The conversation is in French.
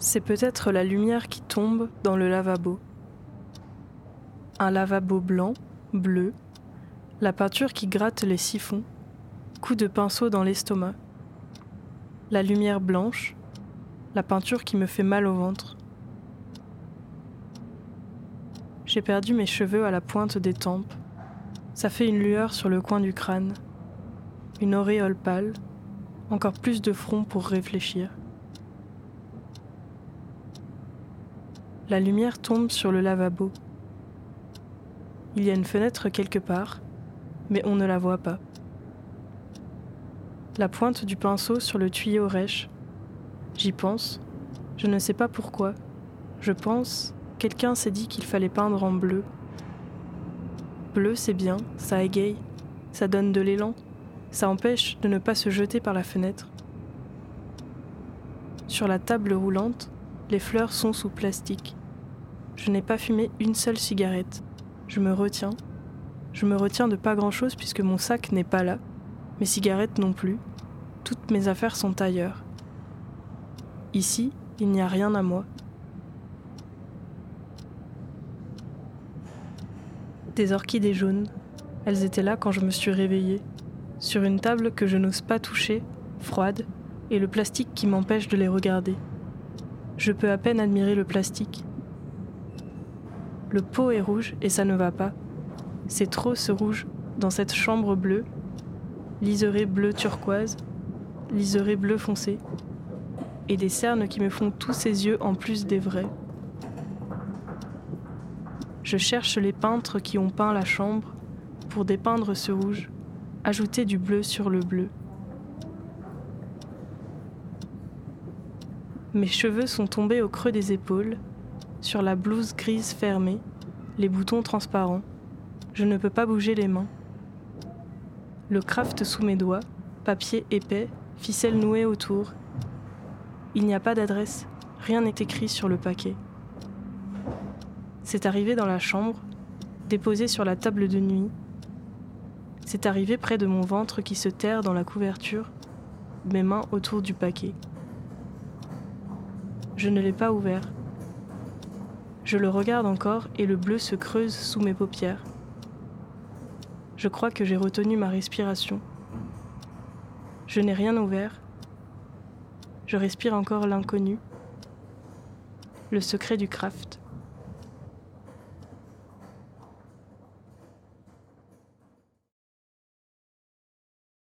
C'est peut-être la lumière qui tombe dans le lavabo. Un lavabo blanc, bleu, la peinture qui gratte les siphons, coup de pinceau dans l'estomac. La lumière blanche, la peinture qui me fait mal au ventre. J'ai perdu mes cheveux à la pointe des tempes. Ça fait une lueur sur le coin du crâne. Une auréole pâle, encore plus de front pour réfléchir. La lumière tombe sur le lavabo. Il y a une fenêtre quelque part, mais on ne la voit pas. La pointe du pinceau sur le tuyau rêche. J'y pense. Je ne sais pas pourquoi. Je pense, quelqu'un s'est dit qu'il fallait peindre en bleu. Bleu, c'est bien, ça égaye, ça donne de l'élan, ça empêche de ne pas se jeter par la fenêtre. Sur la table roulante, les fleurs sont sous plastique. Je n'ai pas fumé une seule cigarette. Je me retiens. Je me retiens de pas grand-chose puisque mon sac n'est pas là, mes cigarettes non plus. Toutes mes affaires sont ailleurs. Ici, il n'y a rien à moi. Des orchidées jaunes. Elles étaient là quand je me suis réveillée, sur une table que je n'ose pas toucher, froide, et le plastique qui m'empêche de les regarder. Je peux à peine admirer le plastique. Le pot est rouge et ça ne va pas. C'est trop ce rouge dans cette chambre bleue, liseré bleu turquoise, liseré bleu foncé, et des cernes qui me font tous ces yeux en plus des vrais. Je cherche les peintres qui ont peint la chambre pour dépeindre ce rouge, ajouter du bleu sur le bleu. Mes cheveux sont tombés au creux des épaules sur la blouse grise fermée, les boutons transparents. Je ne peux pas bouger les mains. Le craft sous mes doigts, papier épais, ficelle nouée autour. Il n'y a pas d'adresse, rien n'est écrit sur le paquet. C'est arrivé dans la chambre, déposé sur la table de nuit. C'est arrivé près de mon ventre qui se terre dans la couverture, mes mains autour du paquet. Je ne l'ai pas ouvert. Je le regarde encore et le bleu se creuse sous mes paupières. Je crois que j'ai retenu ma respiration. Je n'ai rien ouvert. Je respire encore l'inconnu, le secret du craft.